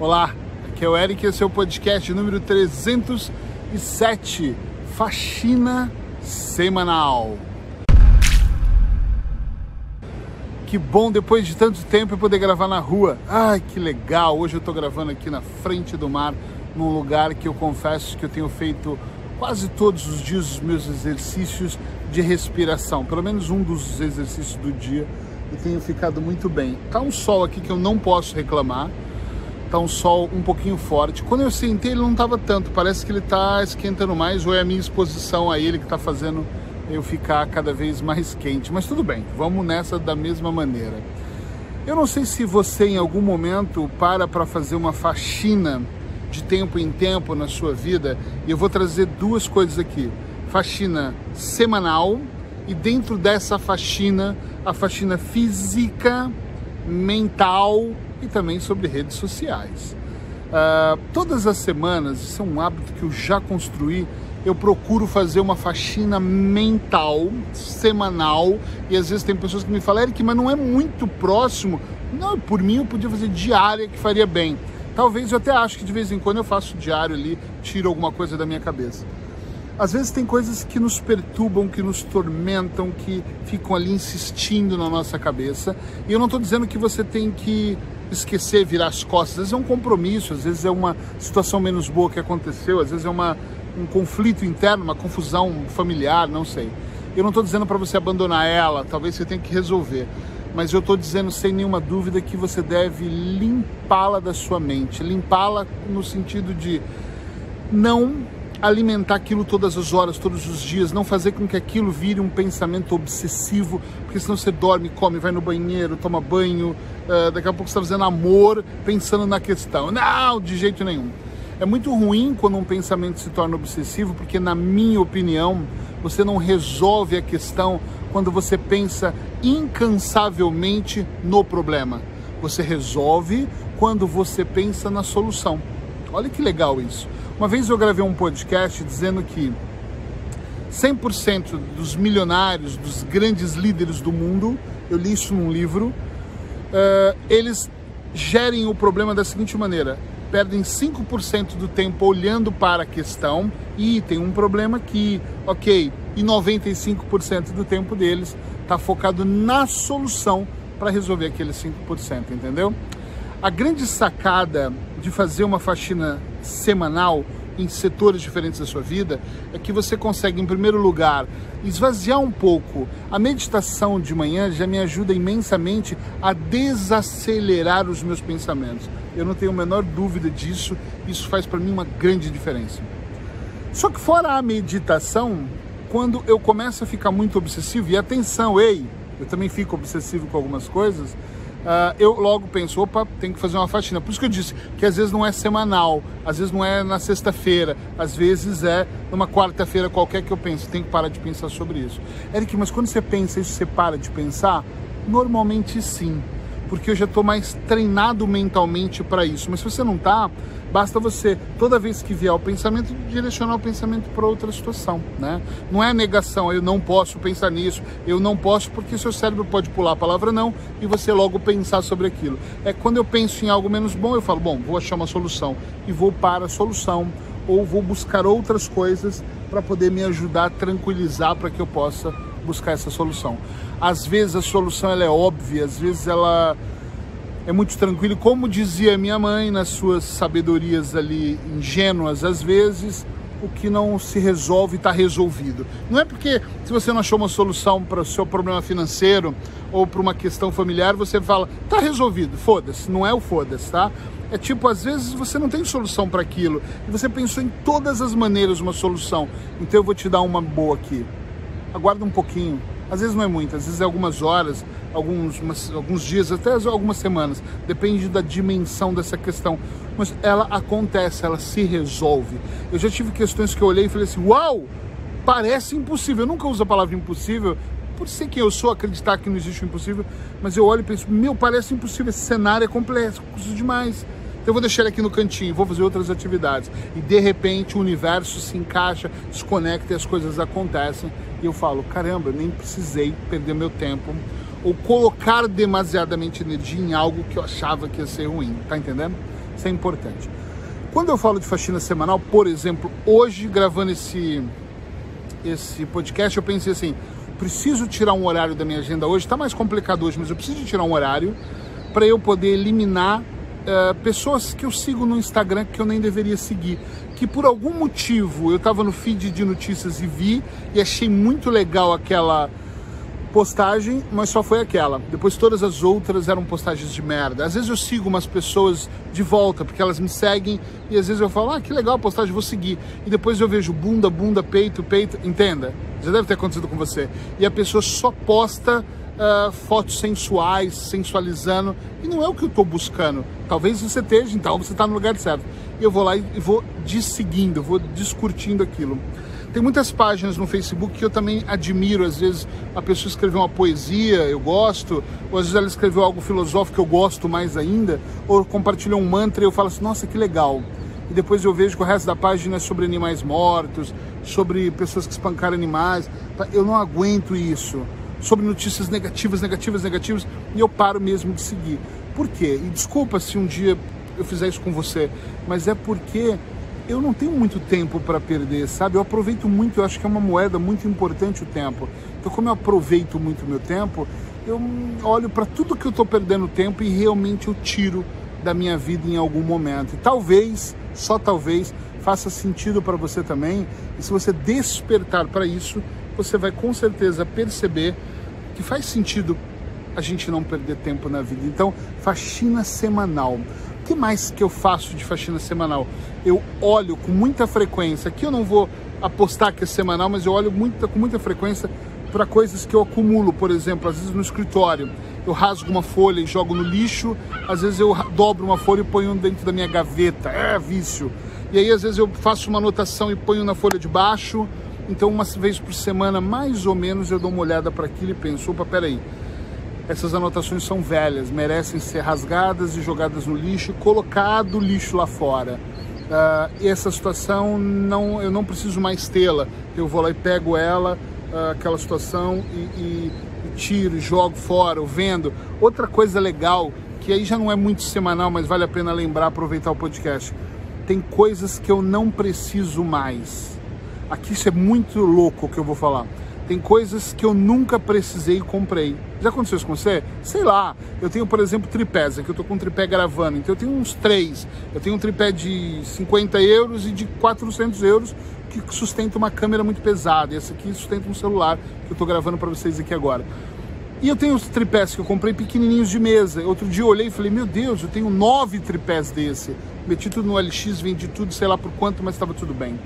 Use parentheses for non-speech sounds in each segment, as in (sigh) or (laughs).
Olá, aqui é o Eric, esse é o podcast número 307, Faxina Semanal. Que bom depois de tanto tempo poder gravar na rua. Ai, que legal! Hoje eu estou gravando aqui na frente do mar, num lugar que eu confesso que eu tenho feito quase todos os dias os meus exercícios de respiração, pelo menos um dos exercícios do dia, e tenho ficado muito bem. Tá um sol aqui que eu não posso reclamar tá um sol um pouquinho forte. Quando eu sentei ele não estava tanto, parece que ele está esquentando mais ou é a minha exposição a ele que está fazendo eu ficar cada vez mais quente. Mas tudo bem, vamos nessa da mesma maneira. Eu não sei se você em algum momento para para fazer uma faxina de tempo em tempo na sua vida e eu vou trazer duas coisas aqui: faxina semanal e dentro dessa faxina, a faxina física, mental e também sobre redes sociais. Uh, todas as semanas, isso é um hábito que eu já construí, eu procuro fazer uma faxina mental, semanal, e às vezes tem pessoas que me falam, Eric, mas não é muito próximo. Não, por mim eu podia fazer diária que faria bem. Talvez eu até acho que de vez em quando eu faço diário ali, tiro alguma coisa da minha cabeça. Às vezes tem coisas que nos perturbam, que nos tormentam, que ficam ali insistindo na nossa cabeça. E eu não estou dizendo que você tem que esquecer, virar as costas. Às vezes é um compromisso, às vezes é uma situação menos boa que aconteceu, às vezes é uma, um conflito interno, uma confusão familiar, não sei. Eu não estou dizendo para você abandonar ela, talvez você tenha que resolver. Mas eu estou dizendo sem nenhuma dúvida que você deve limpá-la da sua mente. Limpá-la no sentido de não alimentar aquilo todas as horas, todos os dias, não fazer com que aquilo vire um pensamento obsessivo, porque senão você dorme, come, vai no banheiro, toma banho, uh, daqui a pouco você está fazendo amor pensando na questão. Não, de jeito nenhum. É muito ruim quando um pensamento se torna obsessivo, porque, na minha opinião, você não resolve a questão quando você pensa incansavelmente no problema. Você resolve quando você pensa na solução. Olha que legal isso. Uma vez eu gravei um podcast dizendo que 100% dos milionários, dos grandes líderes do mundo, eu li isso num livro, uh, eles gerem o problema da seguinte maneira: perdem 5% do tempo olhando para a questão e tem um problema que, ok, e 95% do tempo deles está focado na solução para resolver aqueles 5%, entendeu? A grande sacada de fazer uma faxina semanal em setores diferentes da sua vida é que você consegue, em primeiro lugar, esvaziar um pouco. A meditação de manhã já me ajuda imensamente a desacelerar os meus pensamentos. Eu não tenho a menor dúvida disso, isso faz para mim uma grande diferença. Só que fora a meditação, quando eu começo a ficar muito obsessivo, e atenção, ei, eu também fico obsessivo com algumas coisas, uh, eu logo penso, opa, tem que fazer uma faxina. Por isso que eu disse que às vezes não é semanal, às vezes não é na sexta-feira, às vezes é numa quarta-feira qualquer que eu penso, tem que parar de pensar sobre isso. Eric, mas quando você pensa isso, você para de pensar? Normalmente sim porque eu já estou mais treinado mentalmente para isso. Mas se você não está, basta você, toda vez que vier o pensamento, direcionar o pensamento para outra situação. Né? Não é negação, eu não posso pensar nisso, eu não posso, porque seu cérebro pode pular a palavra não e você logo pensar sobre aquilo. É quando eu penso em algo menos bom, eu falo, bom, vou achar uma solução e vou para a solução ou vou buscar outras coisas para poder me ajudar a tranquilizar para que eu possa buscar essa solução. Às vezes a solução ela é óbvia, às vezes ela é muito tranquila. Como dizia minha mãe nas suas sabedorias ali ingênuas, às vezes o que não se resolve está resolvido. Não é porque se você não achou uma solução para o seu problema financeiro ou para uma questão familiar, você fala, está resolvido, foda-se, não é o foda-se, tá? É tipo, às vezes você não tem solução para aquilo e você pensou em todas as maneiras uma solução. Então eu vou te dar uma boa aqui aguarda um pouquinho. Às vezes não é muito, às vezes é algumas horas, alguns, umas, alguns dias, até algumas semanas. Depende da dimensão dessa questão. Mas ela acontece, ela se resolve. Eu já tive questões que eu olhei e falei assim: Uau! Parece impossível. Eu nunca uso a palavra impossível, por ser quem eu sou, acreditar que não existe o impossível. Mas eu olho e penso: Meu, parece impossível. Esse cenário é complexo, demais. Então eu vou deixar ele aqui no cantinho, vou fazer outras atividades. E de repente o universo se encaixa, desconecta e as coisas acontecem. E eu falo, caramba, nem precisei perder meu tempo ou colocar demasiadamente energia em algo que eu achava que ia ser ruim, tá entendendo? Isso é importante. Quando eu falo de faxina semanal, por exemplo, hoje gravando esse esse podcast, eu pensei assim, preciso tirar um horário da minha agenda hoje, está mais complicado hoje, mas eu preciso tirar um horário para eu poder eliminar uh, pessoas que eu sigo no Instagram que eu nem deveria seguir. Que por algum motivo eu estava no feed de notícias e vi e achei muito legal aquela postagem, mas só foi aquela. Depois todas as outras eram postagens de merda. Às vezes eu sigo umas pessoas de volta, porque elas me seguem, e às vezes eu falo, ah, que legal a postagem, vou seguir. E depois eu vejo bunda, bunda, peito, peito, entenda? Já deve ter acontecido com você. E a pessoa só posta uh, fotos sensuais, sensualizando, não é o que eu estou buscando. Talvez você esteja, então você está no lugar certo. E eu vou lá e vou desseguindo, vou descurtindo aquilo. Tem muitas páginas no Facebook que eu também admiro. Às vezes a pessoa escreveu uma poesia, eu gosto, ou às vezes ela escreveu algo filosófico, eu gosto mais ainda, ou compartilhou um mantra e eu falo assim: nossa, que legal. E depois eu vejo que o resto da página é sobre animais mortos, sobre pessoas que espancaram animais. Eu não aguento isso sobre notícias negativas, negativas, negativas, e eu paro mesmo de seguir. Por quê? E desculpa se um dia eu fizer isso com você, mas é porque eu não tenho muito tempo para perder, sabe? Eu aproveito muito, eu acho que é uma moeda muito importante o tempo. Então, como eu aproveito muito o meu tempo, eu olho para tudo que eu estou perdendo tempo e realmente eu tiro da minha vida em algum momento. E talvez, só talvez, faça sentido para você também. E se você despertar para isso, você vai com certeza perceber que faz sentido a gente não perder tempo na vida. Então, faxina semanal. O que mais que eu faço de faxina semanal? Eu olho com muita frequência. Aqui eu não vou apostar que é semanal, mas eu olho muita, com muita frequência para coisas que eu acumulo, por exemplo, às vezes no escritório. Eu rasgo uma folha e jogo no lixo, às vezes eu dobro uma folha e ponho dentro da minha gaveta. É vício. E aí, às vezes, eu faço uma anotação e ponho na folha de baixo então, uma vez por semana, mais ou menos, eu dou uma olhada para aquilo e penso: opa, peraí, essas anotações são velhas, merecem ser rasgadas e jogadas no lixo, colocado o lixo lá fora. Uh, e essa situação não, eu não preciso mais tê-la. Eu vou lá e pego ela, uh, aquela situação e, e, e tiro, e jogo fora, eu vendo. Outra coisa legal que aí já não é muito semanal, mas vale a pena lembrar, aproveitar o podcast. Tem coisas que eu não preciso mais. Aqui isso é muito louco o que eu vou falar. Tem coisas que eu nunca precisei e comprei. Já aconteceu isso com você? Sei lá. Eu tenho, por exemplo, tripés. Aqui eu tô com um tripé gravando. Então eu tenho uns três. Eu tenho um tripé de 50 euros e de 400 euros que sustenta uma câmera muito pesada. E esse aqui sustenta um celular que eu tô gravando para vocês aqui agora. E eu tenho os tripés que eu comprei pequenininhos de mesa. Outro dia eu olhei e falei, meu Deus, eu tenho nove tripés desse. Meti tudo no LX, vendi tudo, sei lá por quanto, mas estava tudo bem.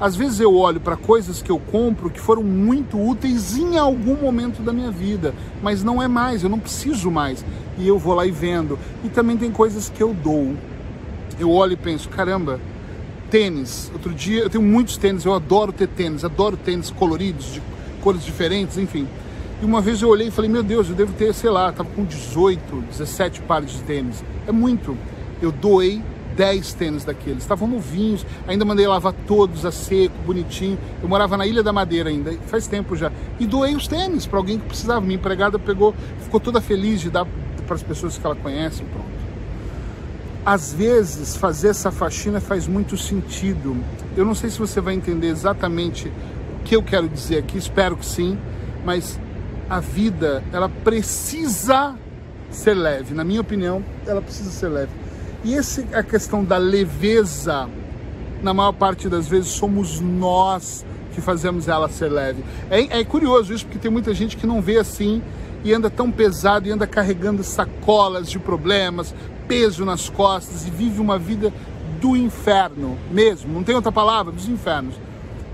Às vezes eu olho para coisas que eu compro que foram muito úteis em algum momento da minha vida, mas não é mais, eu não preciso mais. E eu vou lá e vendo. E também tem coisas que eu dou. Eu olho e penso, caramba, tênis. Outro dia, eu tenho muitos tênis, eu adoro ter tênis, adoro tênis coloridos, de cores diferentes, enfim. E uma vez eu olhei e falei, meu Deus, eu devo ter, sei lá, tava com 18, 17 pares de tênis. É muito. Eu doei 10 tênis daqueles. Estavam novinhos, ainda mandei lavar todos a seco, bonitinho. Eu morava na Ilha da Madeira ainda, faz tempo já. E doei os tênis para alguém que precisava. Minha empregada pegou, ficou toda feliz de dar para as pessoas que ela conhece. Pronto. Às vezes, fazer essa faxina faz muito sentido. Eu não sei se você vai entender exatamente o que eu quero dizer aqui, espero que sim, mas a vida, ela precisa ser leve. Na minha opinião, ela precisa ser leve e esse, a questão da leveza, na maior parte das vezes somos nós que fazemos ela ser leve. É, é curioso isso, porque tem muita gente que não vê assim e anda tão pesado e anda carregando sacolas de problemas, peso nas costas e vive uma vida do inferno mesmo, não tem outra palavra, dos infernos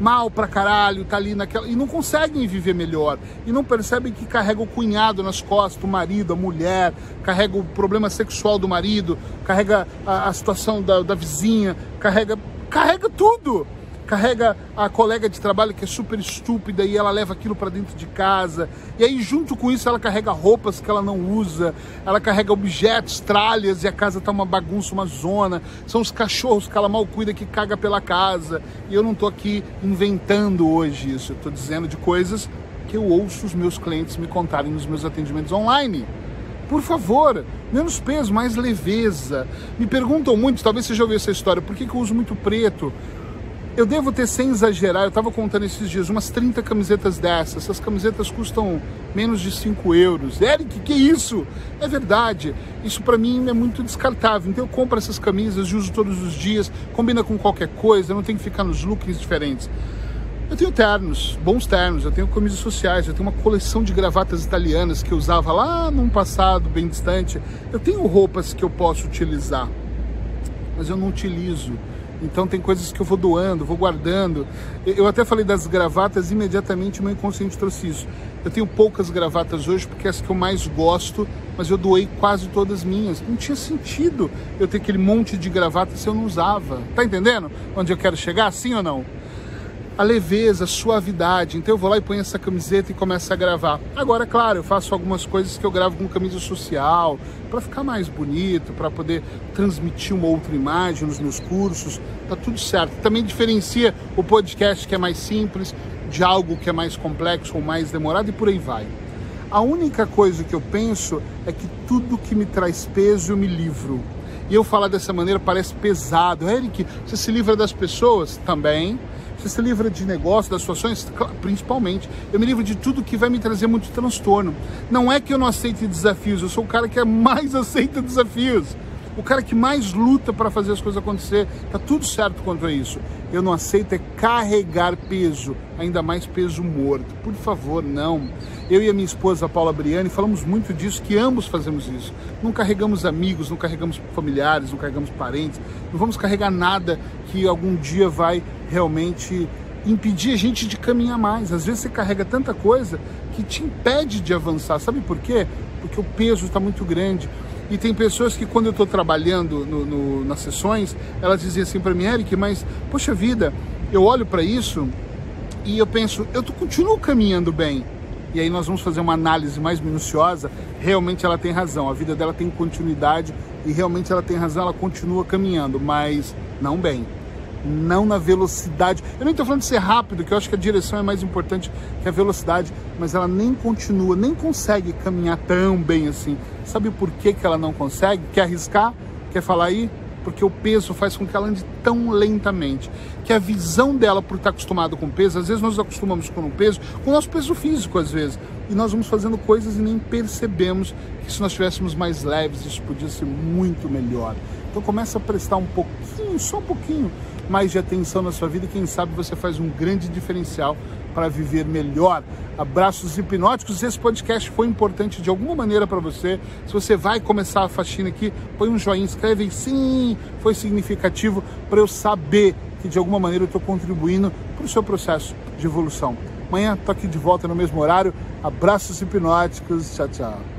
mal pra caralho, tá ali naquela. E não conseguem viver melhor. E não percebem que carrega o cunhado nas costas, o marido, a mulher, carrega o problema sexual do marido, carrega a, a situação da, da vizinha, carrega. Carrega tudo! Carrega a colega de trabalho que é super estúpida e ela leva aquilo para dentro de casa. E aí, junto com isso, ela carrega roupas que ela não usa, ela carrega objetos, tralhas e a casa tá uma bagunça, uma zona. São os cachorros que ela mal cuida que caga pela casa. E eu não tô aqui inventando hoje isso, eu tô dizendo de coisas que eu ouço os meus clientes me contarem nos meus atendimentos online. Por favor, menos peso, mais leveza. Me perguntam muito, talvez você já ouviu essa história, por que, que eu uso muito preto? Eu devo ter, sem exagerar, eu estava contando esses dias, umas 30 camisetas dessas. Essas camisetas custam menos de 5 euros. Eric, que isso? É verdade. Isso para mim é muito descartável. Então eu compro essas camisas e uso todos os dias, combina com qualquer coisa, não tem que ficar nos looks diferentes. Eu tenho ternos, bons ternos, eu tenho camisas sociais, eu tenho uma coleção de gravatas italianas que eu usava lá num passado bem distante. Eu tenho roupas que eu posso utilizar, mas eu não utilizo então tem coisas que eu vou doando, vou guardando. Eu até falei das gravatas, imediatamente o meu inconsciente trouxe isso. Eu tenho poucas gravatas hoje porque é as que eu mais gosto, mas eu doei quase todas minhas. Não tinha sentido eu ter aquele monte de gravatas se eu não usava. Tá entendendo onde eu quero chegar? Sim ou não? A leveza, a suavidade. Então eu vou lá e ponho essa camiseta e começo a gravar. Agora, claro, eu faço algumas coisas que eu gravo com camisa social, para ficar mais bonito, para poder transmitir uma outra imagem nos meus cursos. Tá tudo certo. Também diferencia o podcast que é mais simples de algo que é mais complexo ou mais demorado e por aí vai. A única coisa que eu penso é que tudo que me traz peso eu me livro. E eu falar dessa maneira parece pesado. Eric, você se livra das pessoas? Também você se livra de negócio, das situações, principalmente. Eu me livro de tudo que vai me trazer muito transtorno. Não é que eu não aceite desafios, eu sou o cara que mais (laughs) aceita desafios o cara que mais luta para fazer as coisas acontecer, tá tudo certo quanto a isso. Eu não aceito é carregar peso, ainda mais peso morto. Por favor, não. Eu e a minha esposa Paula Briani falamos muito disso, que ambos fazemos isso. Não carregamos amigos, não carregamos familiares, não carregamos parentes, não vamos carregar nada que algum dia vai realmente impedir a gente de caminhar mais. Às vezes você carrega tanta coisa que te impede de avançar. Sabe por quê? Porque o peso está muito grande. E tem pessoas que quando eu estou trabalhando no, no, nas sessões, elas dizem assim para mim, Eric, mas poxa vida, eu olho para isso e eu penso, eu tô, continuo caminhando bem. E aí nós vamos fazer uma análise mais minuciosa. Realmente ela tem razão, a vida dela tem continuidade e realmente ela tem razão, ela continua caminhando, mas não bem não na velocidade. Eu nem estou falando de ser rápido, que eu acho que a direção é mais importante que a velocidade, mas ela nem continua, nem consegue caminhar tão bem assim. Sabe por que, que ela não consegue? Quer arriscar? Quer falar aí? Porque o peso faz com que ela ande tão lentamente. Que a visão dela, por estar acostumado com peso, às vezes nós acostumamos com o peso, com o nosso peso físico, às vezes. E nós vamos fazendo coisas e nem percebemos que se nós estivéssemos mais leves, isso podia ser muito melhor. Então começa a prestar um pouquinho, só um pouquinho, mais de atenção na sua vida e quem sabe você faz um grande diferencial para viver melhor. Abraços hipnóticos. Esse podcast foi importante de alguma maneira para você. Se você vai começar a faxina aqui, põe um joinha, escreve sim, foi significativo para eu saber que de alguma maneira eu estou contribuindo para o seu processo de evolução. Amanhã estou aqui de volta no mesmo horário. Abraços hipnóticos. Tchau, tchau.